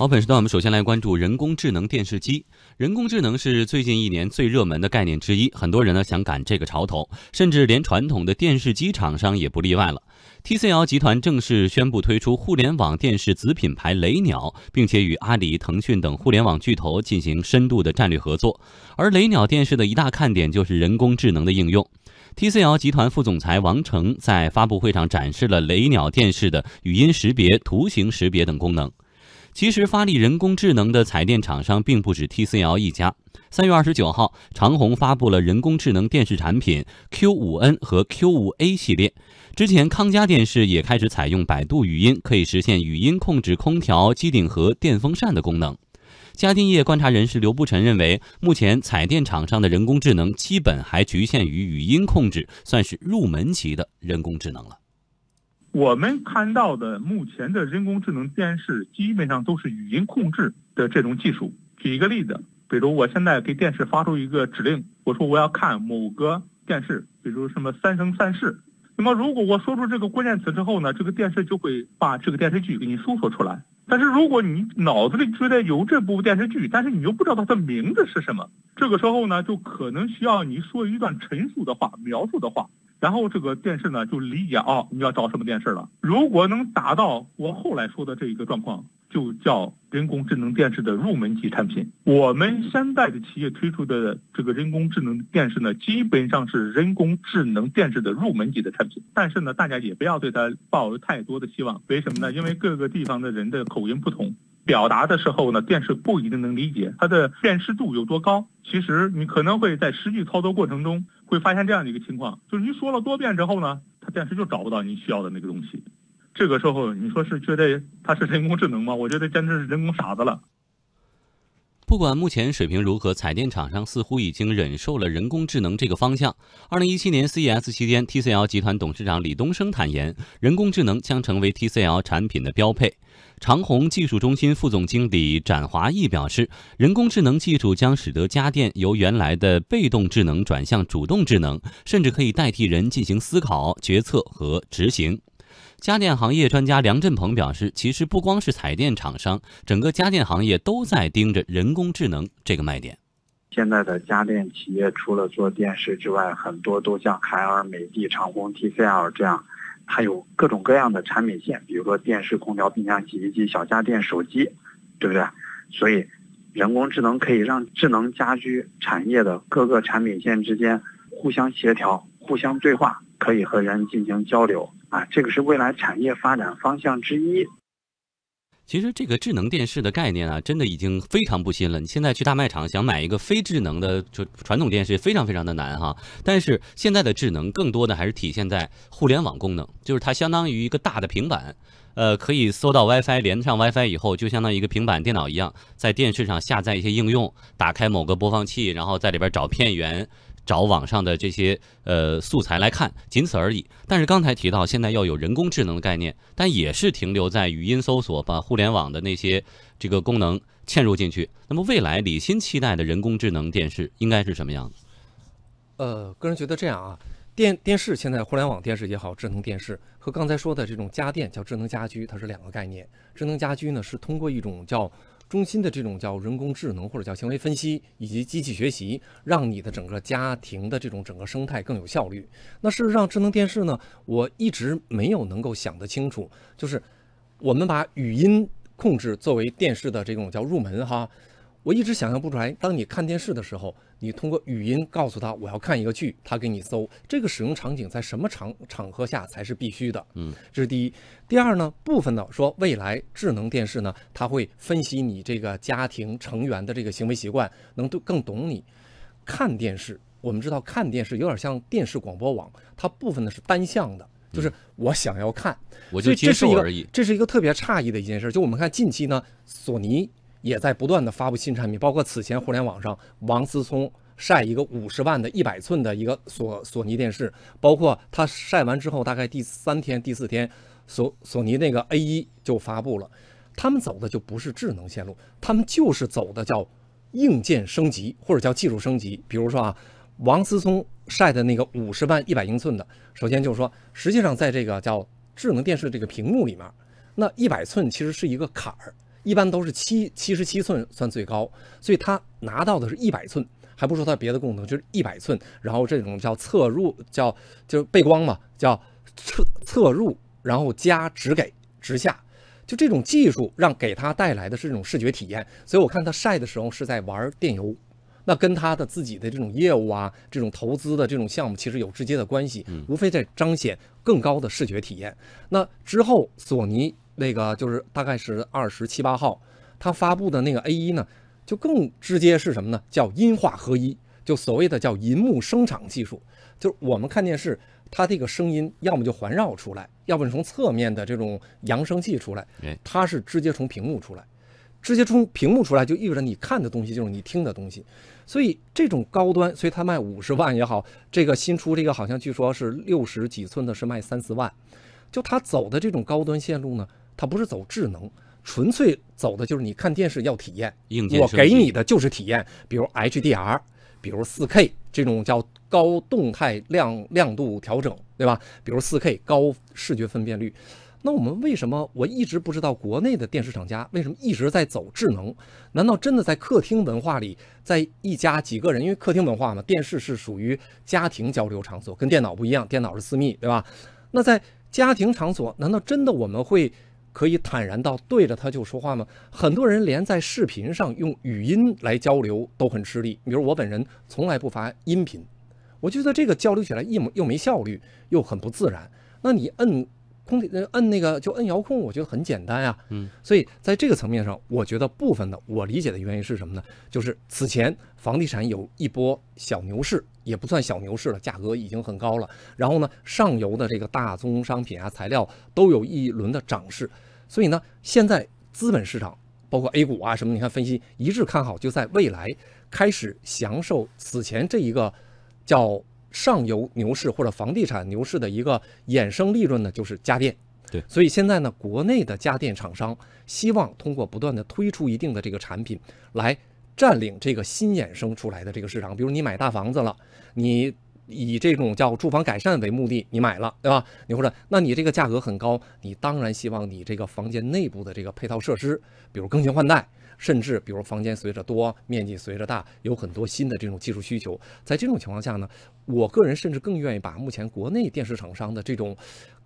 好，本时段我们首先来关注人工智能电视机。人工智能是最近一年最热门的概念之一，很多人呢想赶这个潮头，甚至连传统的电视机厂商也不例外了。TCL 集团正式宣布推出互联网电视子品牌雷鸟，并且与阿里、腾讯等互联网巨头进行深度的战略合作。而雷鸟电视的一大看点就是人工智能的应用。TCL 集团副总裁王成在发布会上展示了雷鸟电视的语音识别、图形识别等功能。其实，发力人工智能的彩电厂商并不止 TCL 一家。三月二十九号，长虹发布了人工智能电视产品 Q5N 和 Q5A 系列。之前，康佳电视也开始采用百度语音，可以实现语音控制空调、机顶盒、电风扇的功能。家电业观察人士刘步晨认为，目前彩电厂商的人工智能基本还局限于语音控制，算是入门级的人工智能了。我们看到的目前的人工智能电视基本上都是语音控制的这种技术。举一个例子，比如我现在给电视发出一个指令，我说我要看某个电视，比如什么《三生三世》。那么如果我说出这个关键词之后呢，这个电视就会把这个电视剧给你搜索出来。但是如果你脑子里觉得有这部电视剧，但是你又不知道它的名字是什么，这个时候呢，就可能需要你说一段陈述的话、描述的话。然后这个电视呢就理解哦，你要找什么电视了。如果能达到我后来说的这一个状况，就叫人工智能电视的入门级产品。我们现在的企业推出的这个人工智能电视呢，基本上是人工智能电视的入门级的产品。但是呢，大家也不要对它抱有太多的希望。为什么呢？因为各个地方的人的口音不同，表达的时候呢，电视不一定能理解。它的辨识度有多高？其实你可能会在实际操作过程中。会发现这样的一个情况，就是您说了多遍之后呢，它电视就找不到您需要的那个东西。这个时候，你说是觉得它是人工智能吗？我觉得简直是人工傻子了。不管目前水平如何，彩电厂商似乎已经忍受了人工智能这个方向。二零一七年 CES 期间，TCL 集团董事长李东生坦言，人工智能将成为 TCL 产品的标配。长虹技术中心副总经理展华毅表示，人工智能技术将使得家电由原来的被动智能转向主动智能，甚至可以代替人进行思考、决策和执行。家电行业专家梁振鹏表示，其实不光是彩电厂商，整个家电行业都在盯着人工智能这个卖点。现在的家电企业除了做电视之外，很多都像海尔、美的、长虹、TCL 这样。还有各种各样的产品线，比如说电视、空调、冰箱、洗衣机、小家电、手机，对不对？所以，人工智能可以让智能家居产业的各个产品线之间互相协调、互相对话，可以和人进行交流啊！这个是未来产业发展方向之一。其实这个智能电视的概念啊，真的已经非常不新了。你现在去大卖场想买一个非智能的就传统电视，非常非常的难哈。但是现在的智能更多的还是体现在互联网功能，就是它相当于一个大的平板，呃，可以搜到 WiFi，连上 WiFi 以后，就相当于一个平板电脑一样，在电视上下载一些应用，打开某个播放器，然后在里边找片源。找网上的这些呃素材来看，仅此而已。但是刚才提到，现在要有人工智能的概念，但也是停留在语音搜索，把互联网的那些这个功能嵌入进去。那么未来李欣期待的人工智能电视应该是什么样子？呃，个人觉得这样啊，电电视现在互联网电视也好，智能电视和刚才说的这种家电叫智能家居，它是两个概念。智能家居呢是通过一种叫中心的这种叫人工智能或者叫行为分析以及机器学习，让你的整个家庭的这种整个生态更有效率。那事实上，智能电视呢，我一直没有能够想得清楚，就是我们把语音控制作为电视的这种叫入门哈。我一直想象不出来，当你看电视的时候，你通过语音告诉他我要看一个剧，他给你搜这个使用场景在什么场场合下才是必须的？嗯，这是第一。第二呢，部分呢说未来智能电视呢，它会分析你这个家庭成员的这个行为习惯，能更更懂你看电视。我们知道看电视有点像电视广播网，它部分呢是单向的，就是我想要看，我就接受而已。这是一个特别诧异的一件事。就我们看近期呢，索尼。也在不断的发布新产品，包括此前互联网上王思聪晒一个五十万的一百寸的一个索索尼电视，包括他晒完之后，大概第三天、第四天，索索尼那个 A 一就发布了。他们走的就不是智能线路，他们就是走的叫硬件升级或者叫技术升级。比如说啊，王思聪晒的那个五十万一百英寸的，首先就是说，实际上在这个叫智能电视这个屏幕里面，那一百寸其实是一个坎儿。一般都是七七十七寸算最高，所以他拿到的是一百寸，还不说它别的功能，就是一百寸，然后这种叫侧入，叫就是背光嘛，叫侧侧入，然后加直给直下，就这种技术让给他带来的是这种视觉体验。所以我看他晒的时候是在玩电游，那跟他的自己的这种业务啊，这种投资的这种项目其实有直接的关系，无非在彰显更高的视觉体验。那之后索尼。那个就是大概是二十七八号，他发布的那个 A 一呢，就更直接是什么呢？叫音画合一，就所谓的叫银幕声场技术。就是我们看电视，它这个声音要么就环绕出来，要么从侧面的这种扬声器出来，它是直接从屏幕出来，直接从屏幕出来就意味着你看的东西就是你听的东西。所以这种高端，所以它卖五十万也好，这个新出这个好像据说是六十几寸的，是卖三四万。就它走的这种高端线路呢？它不是走智能，纯粹走的就是你看电视要体验，我给你的就是体验，比如 HDR，比如 4K 这种叫高动态亮亮度调整，对吧？比如 4K 高视觉分辨率。那我们为什么我一直不知道国内的电视厂家为什么一直在走智能？难道真的在客厅文化里，在一家几个人，因为客厅文化嘛，电视是属于家庭交流场所，跟电脑不一样，电脑是私密，对吧？那在家庭场所，难道真的我们会？可以坦然到对着他就说话吗？很多人连在视频上用语音来交流都很吃力。比如我本人从来不发音频，我觉得这个交流起来又又没效率，又很不自然。那你摁。空调摁那个就摁遥控，我觉得很简单呀。嗯，所以在这个层面上，我觉得部分的我理解的原因是什么呢？就是此前房地产有一波小牛市，也不算小牛市了，价格已经很高了。然后呢，上游的这个大宗商品啊、材料都有一轮的涨势。所以呢，现在资本市场包括 A 股啊什么，你看分析一致看好，就在未来开始享受此前这一个叫。上游牛市或者房地产牛市的一个衍生利润呢，就是家电。对，所以现在呢，国内的家电厂商希望通过不断的推出一定的这个产品，来占领这个新衍生出来的这个市场。比如你买大房子了，你以这种叫住房改善为目的，你买了，对吧？你或者那你这个价格很高，你当然希望你这个房间内部的这个配套设施，比如更新换代。甚至，比如房间随着多，面积随着大，有很多新的这种技术需求。在这种情况下呢，我个人甚至更愿意把目前国内电视厂商的这种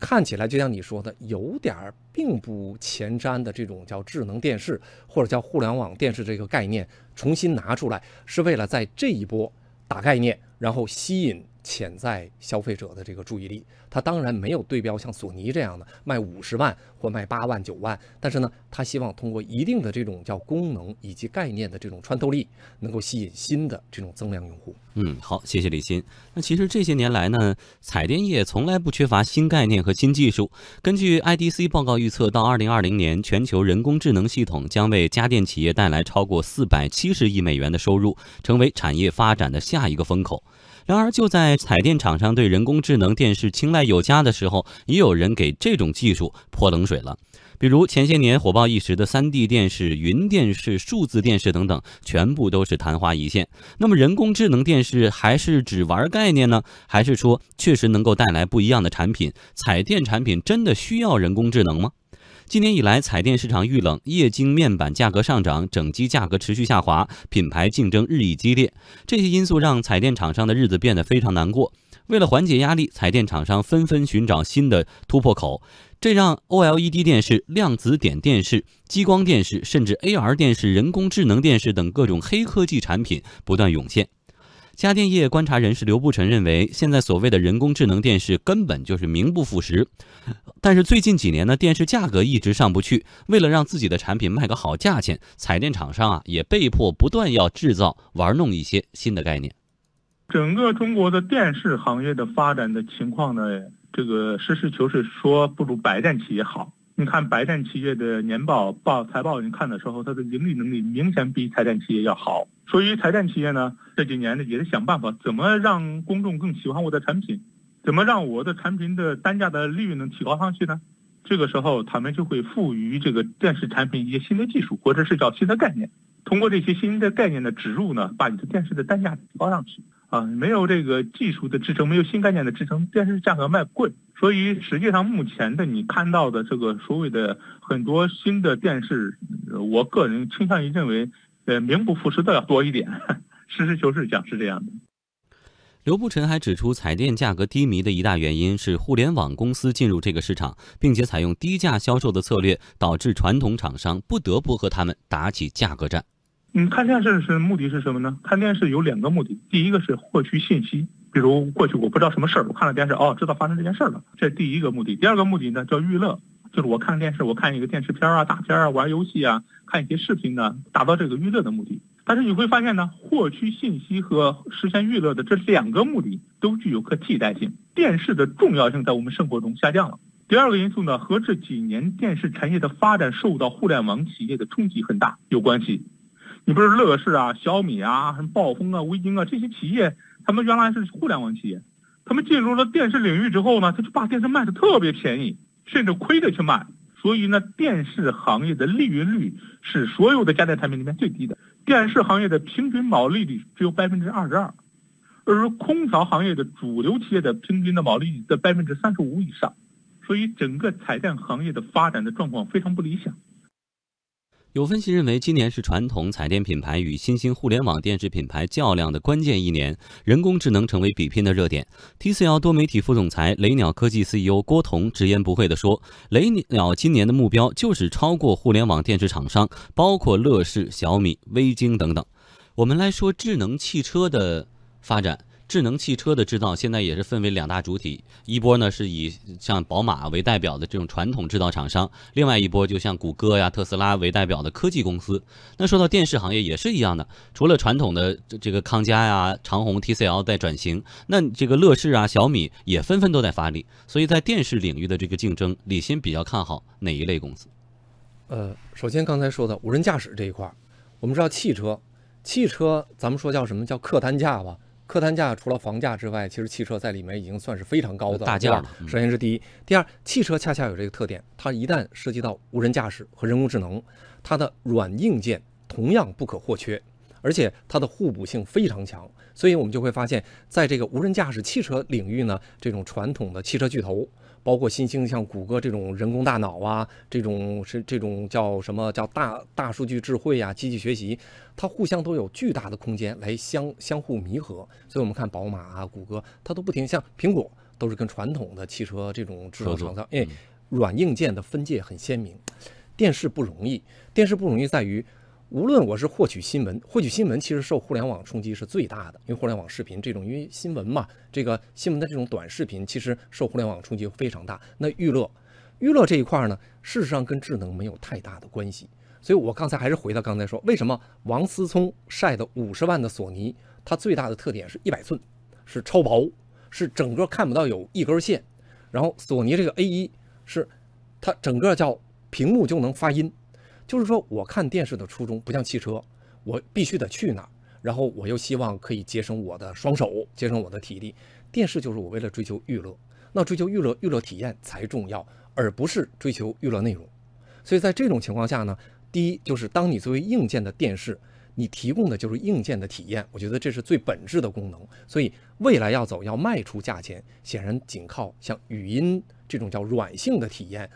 看起来就像你说的有点并不前瞻的这种叫智能电视或者叫互联网电视这个概念重新拿出来，是为了在这一波打概念，然后吸引。潜在消费者的这个注意力，他当然没有对标像索尼这样的卖五十万或卖八万九万，但是呢，他希望通过一定的这种叫功能以及概念的这种穿透力，能够吸引新的这种增量用户。嗯，好，谢谢李欣。那其实这些年来呢，彩电业从来不缺乏新概念和新技术。根据 IDC 报告预测，到二零二零年，全球人工智能系统将为家电企业带来超过四百七十亿美元的收入，成为产业发展的下一个风口。然而，就在彩电厂商对人工智能电视青睐有加的时候，也有人给这种技术泼冷水了。比如前些年火爆一时的 3D 电视、云电视、数字电视等等，全部都是昙花一现。那么，人工智能电视还是只玩概念呢？还是说确实能够带来不一样的产品？彩电产品真的需要人工智能吗？今年以来，彩电市场遇冷，液晶面板价格上涨，整机价格持续下滑，品牌竞争日益激烈。这些因素让彩电厂商的日子变得非常难过。为了缓解压力，彩电厂商纷纷寻找新的突破口，这让 OLED 电视、量子点电视、激光电视，甚至 AR 电视、人工智能电视等各种黑科技产品不断涌现。家电业观察人士刘步成认为，现在所谓的人工智能电视根本就是名不副实。但是最近几年呢，电视价格一直上不去，为了让自己的产品卖个好价钱，彩电厂商啊也被迫不断要制造玩弄一些新的概念。整个中国的电视行业的发展的情况呢，这个实事求是说，不如白电企业好。你看白电企业的年报报财报，你看的时候，它的盈利能力明显比彩电企业要好。所以彩电企业呢，这几年呢也是想办法，怎么让公众更喜欢我的产品，怎么让我的产品的单价的利润能提高上去呢？这个时候，他们就会赋予这个电视产品一些新的技术，或者是叫新的概念。通过这些新的概念的植入呢，把你的电视的单价提高上去。啊，没有这个技术的支撑，没有新概念的支撑，电视价格卖贵。所以实际上目前的你看到的这个所谓的很多新的电视，我个人倾向于认为，呃，名不副实的要多一点。实事求是讲是这样的。刘步尘还指出，彩电价格低迷的一大原因是互联网公司进入这个市场，并且采用低价销售的策略，导致传统厂商不得不和他们打起价格战。嗯，看电视是目的是什么呢？看电视有两个目的，第一个是获取信息，比如过去我不知道什么事儿，我看了电视，哦，知道发生这件事儿了，这第一个目的。第二个目的呢叫娱乐，就是我看电视，我看一个电视片儿啊、大片儿啊、玩游戏啊、看一些视频呢，达到这个娱乐的目的。但是你会发现呢，获取信息和实现娱乐的这两个目的都具有可替代性。电视的重要性在我们生活中下降了。第二个因素呢，和这几年电视产业的发展受到互联网企业的冲击很大有关系。你不是乐视啊、小米啊、什么暴风啊、微鲸啊这些企业，他们原来是互联网企业，他们进入了电视领域之后呢，他就把电视卖的特别便宜，甚至亏着去卖。所以呢，电视行业的利润率是所有的家电产品里面最低的。电视行业的平均毛利率只有百分之二十二，而空调行业的主流企业的平均的毛利率在百分之三十五以上，所以整个彩电行业的发展的状况非常不理想。有分析认为，今年是传统彩电品牌与新兴互联网电视品牌较量的关键一年，人工智能成为比拼的热点。TCL 多媒体副总裁、雷鸟科技 CEO 郭彤直言不讳地说：“雷鸟今年的目标就是超过互联网电视厂商，包括乐视、小米、微晶等等。”我们来说智能汽车的发展。智能汽车的制造现在也是分为两大主体，一波呢是以像宝马为代表的这种传统制造厂商，另外一波就像谷歌呀、特斯拉为代表的科技公司。那说到电视行业也是一样的，除了传统的这个康佳呀、长虹、TCL 在转型，那这个乐视啊、小米也纷纷都在发力。所以在电视领域的这个竞争，李欣比较看好哪一类公司？呃，首先刚才说的无人驾驶这一块，我们知道汽车，汽车咱们说叫什么叫客单价吧？客单价除了房价之外，其实汽车在里面已经算是非常高的大价了。首先是第一，第二，汽车恰恰有这个特点，它一旦涉及到无人驾驶和人工智能，它的软硬件同样不可或缺，而且它的互补性非常强。所以我们就会发现，在这个无人驾驶汽车领域呢，这种传统的汽车巨头。包括新兴像谷歌这种人工大脑啊，这种是这种叫什么叫大大数据智慧啊，机器学习，它互相都有巨大的空间来相相互弥合。所以我们看宝马啊、谷歌，它都不停像苹果都是跟传统的汽车这种制造厂商，哎，软硬件的分界很鲜明。电视不容易，电视不容易在于。无论我是获取新闻，获取新闻其实受互联网冲击是最大的，因为互联网视频这种，因为新闻嘛，这个新闻的这种短视频其实受互联网冲击非常大。那娱乐，娱乐这一块呢，事实上跟智能没有太大的关系。所以我刚才还是回到刚才说，为什么王思聪晒的五十万的索尼，它最大的特点是一百寸，是超薄，是整个看不到有一根线。然后索尼这个 A 一是它整个叫屏幕就能发音。就是说，我看电视的初衷不像汽车，我必须得去哪儿，然后我又希望可以节省我的双手，节省我的体力。电视就是我为了追求娱乐，那追求娱乐娱乐体验才重要，而不是追求娱乐内容。所以在这种情况下呢，第一就是当你作为硬件的电视，你提供的就是硬件的体验，我觉得这是最本质的功能。所以未来要走要卖出价钱，显然仅靠像语音这种叫软性的体验。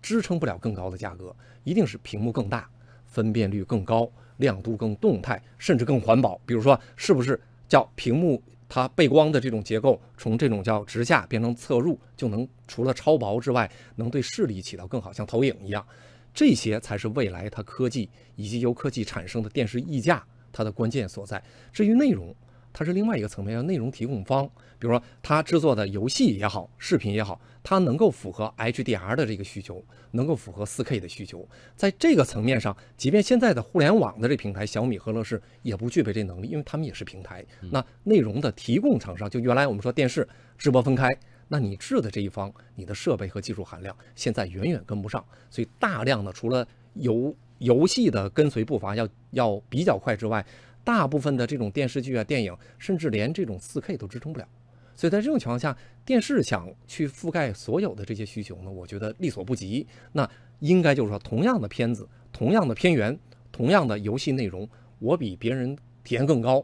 支撑不了更高的价格，一定是屏幕更大、分辨率更高、亮度更动态，甚至更环保。比如说，是不是叫屏幕它背光的这种结构，从这种叫直下变成侧入，就能除了超薄之外，能对视力起到更好，像投影一样。这些才是未来它科技以及由科技产生的电视溢价它的关键所在。至于内容，它是另外一个层面，叫内容提供方。比如说，它制作的游戏也好，视频也好，它能够符合 HDR 的这个需求，能够符合 4K 的需求。在这个层面上，即便现在的互联网的这平台，小米和乐视也不具备这能力，因为他们也是平台。那内容的提供厂商，就原来我们说电视直播分开，那你制的这一方，你的设备和技术含量现在远远跟不上，所以大量的除了游游戏的跟随步伐要要比较快之外，大部分的这种电视剧啊、电影，甚至连这种 4K 都支撑不了。所以在这种情况下，电视想去覆盖所有的这些需求呢，我觉得力所不及。那应该就是说，同样的片子，同样的片源，同样的游戏内容，我比别人体验更高，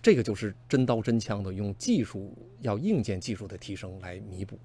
这个就是真刀真枪的用技术，要硬件技术的提升来弥补。